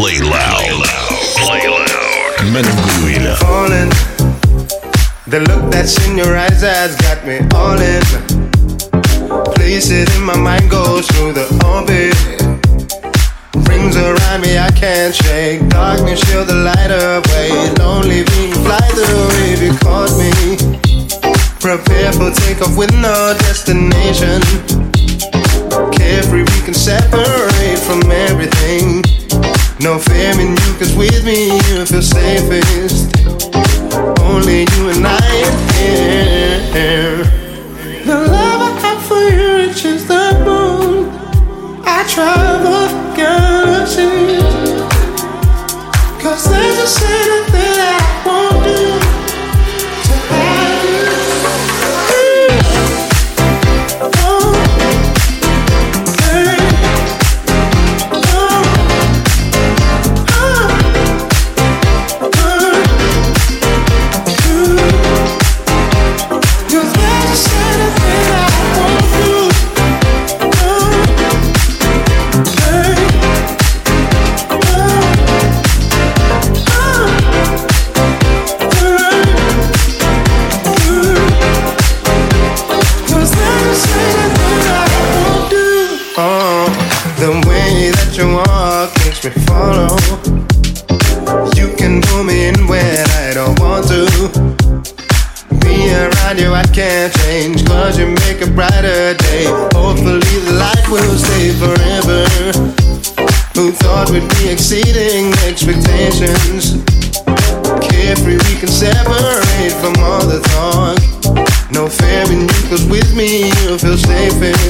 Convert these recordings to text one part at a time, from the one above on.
Play loud. Play loud. Man of goodwill. falling. The look that's in your eyes has got me all in. Places in my mind goes through the orbit. Rings around me, I can't shake. Darkness, shield the light away. Lonely being fly the wave you caught me. Prepare for takeoff with no destination. Carefree, we can separate from everything. No fear in you, cause with me you feel safest. Only you and I here. The love I have for you reaches the moon. I travel Who thought we'd be exceeding expectations? Carefree, we can separate from all the talk. No fear in you, cause with me you feel safest.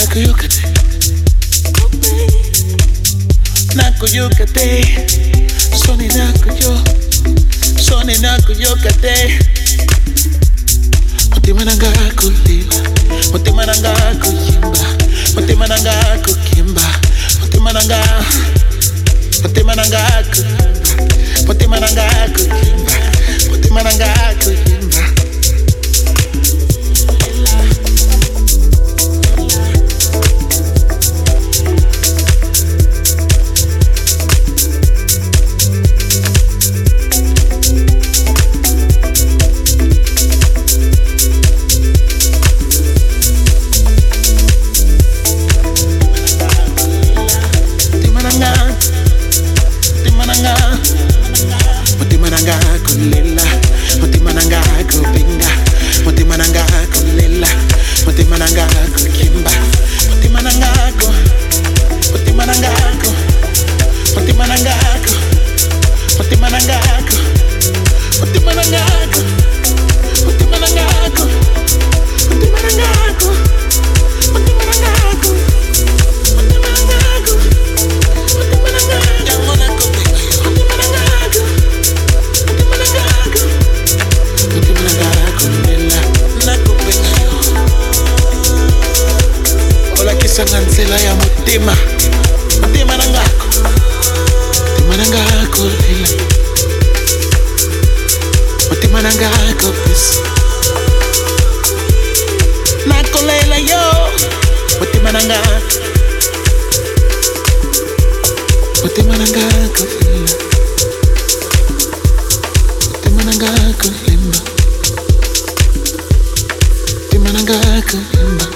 nakuyukate nakuyukate soni nakuyo soni nakuyukate mutima nanga kuliba mutima nanga kuyimba mutima nanga kukimba mutima nanga mutima nanga kuyimba mutima nanga kuyimba mutima nanga kuyimba tema temana ngako temana ngako lila. Oh, temana ngako pesa nakolela yo. Otemana ngako otemana ngako lila. Otemana ngako lemba otemana ngako lemba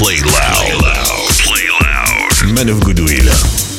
Play loud. Play loud. Man of Goodwill.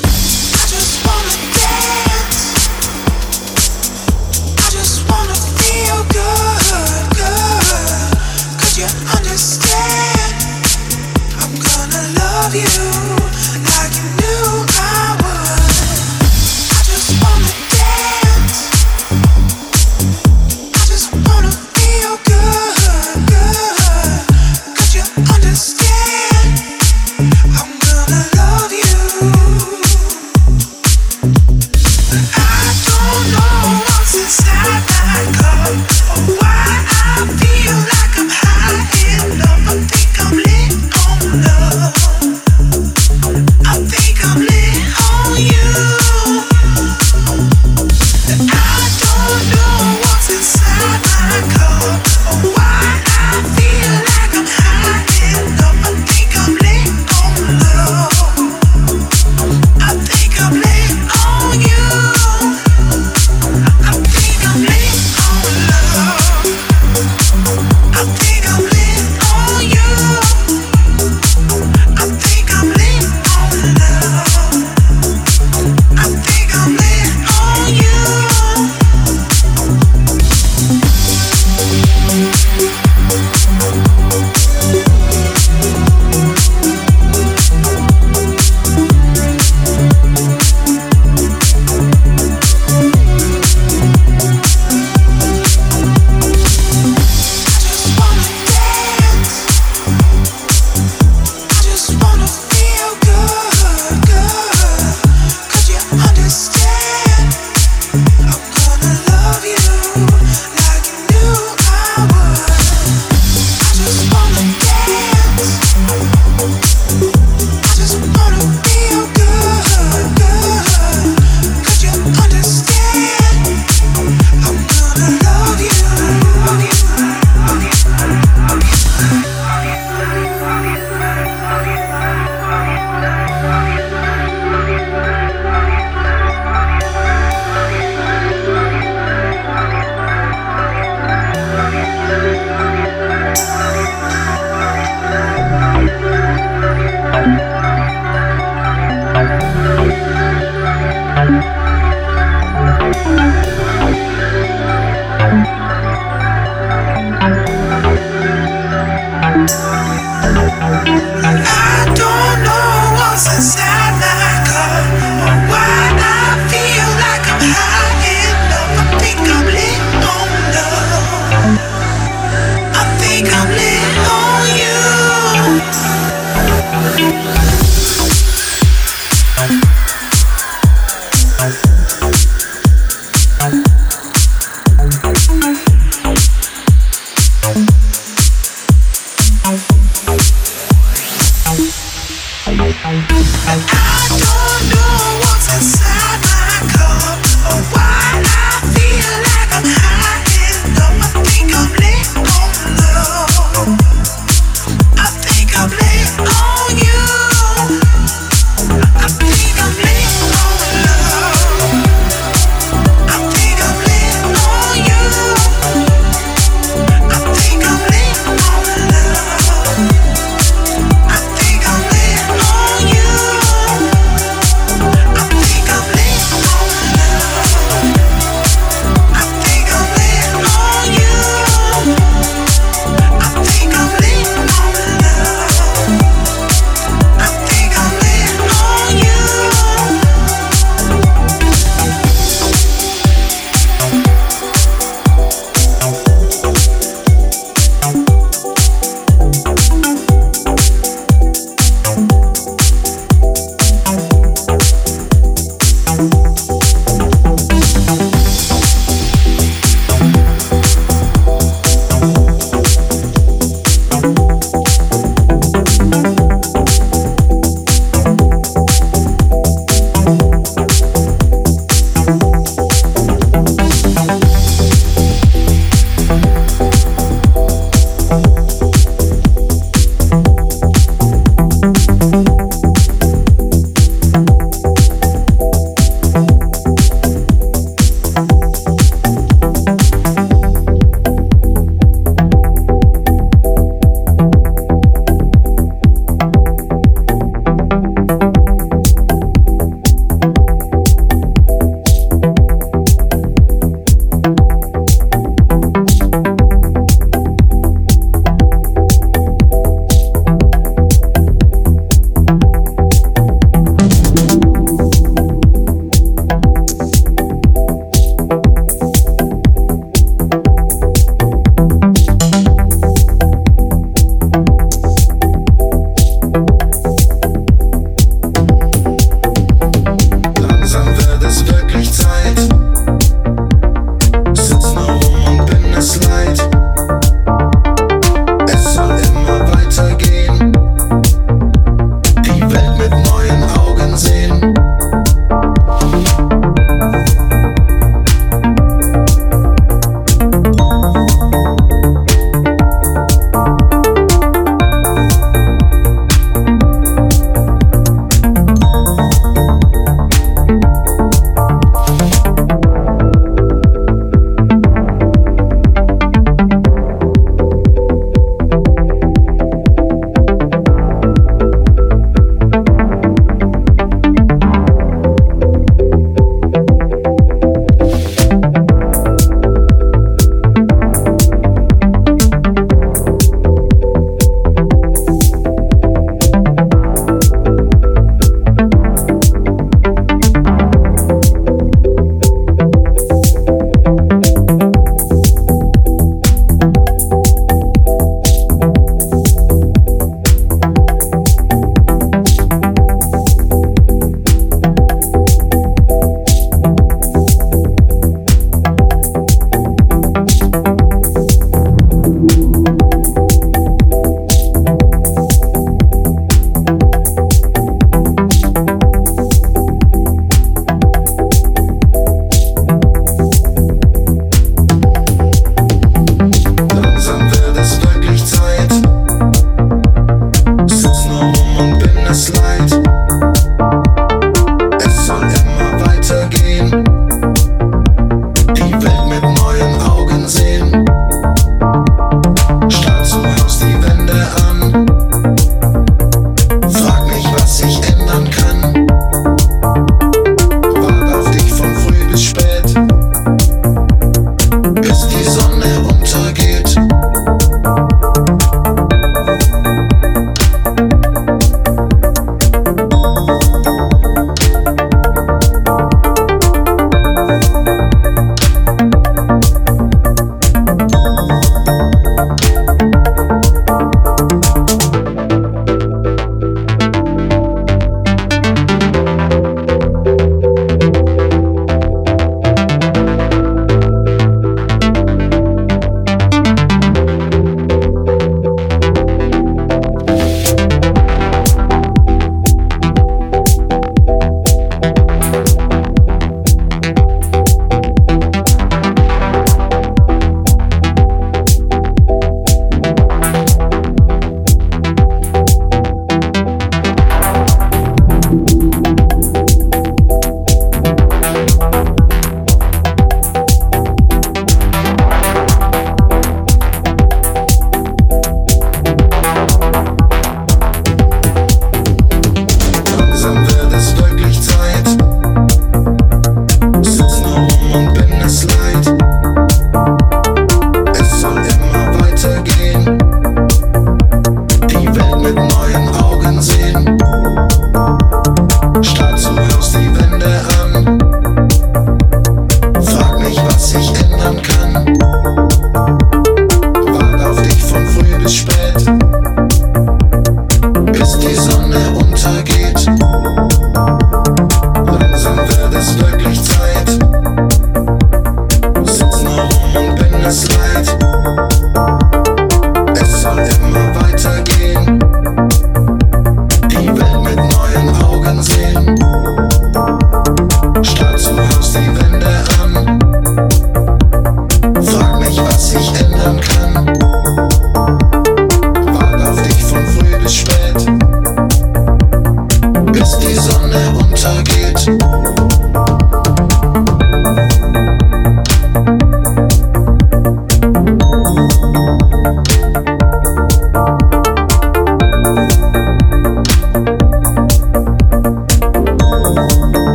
die Sonne untergeht.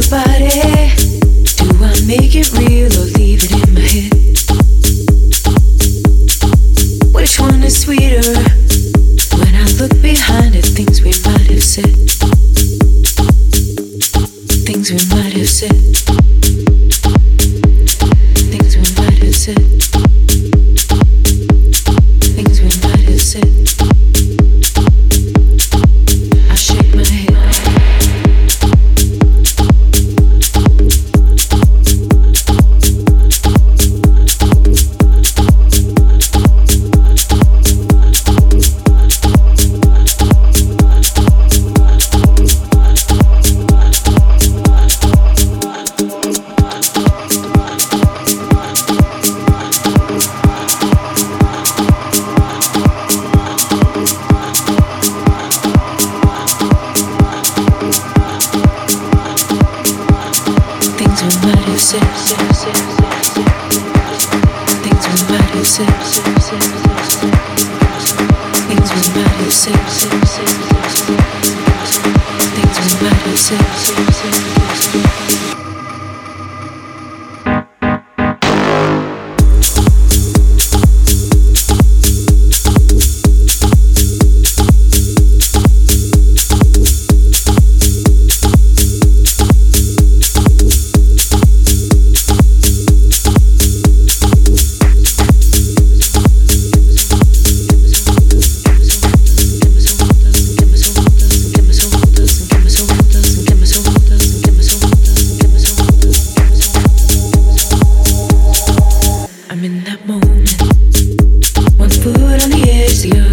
Shake my head. I shake my head.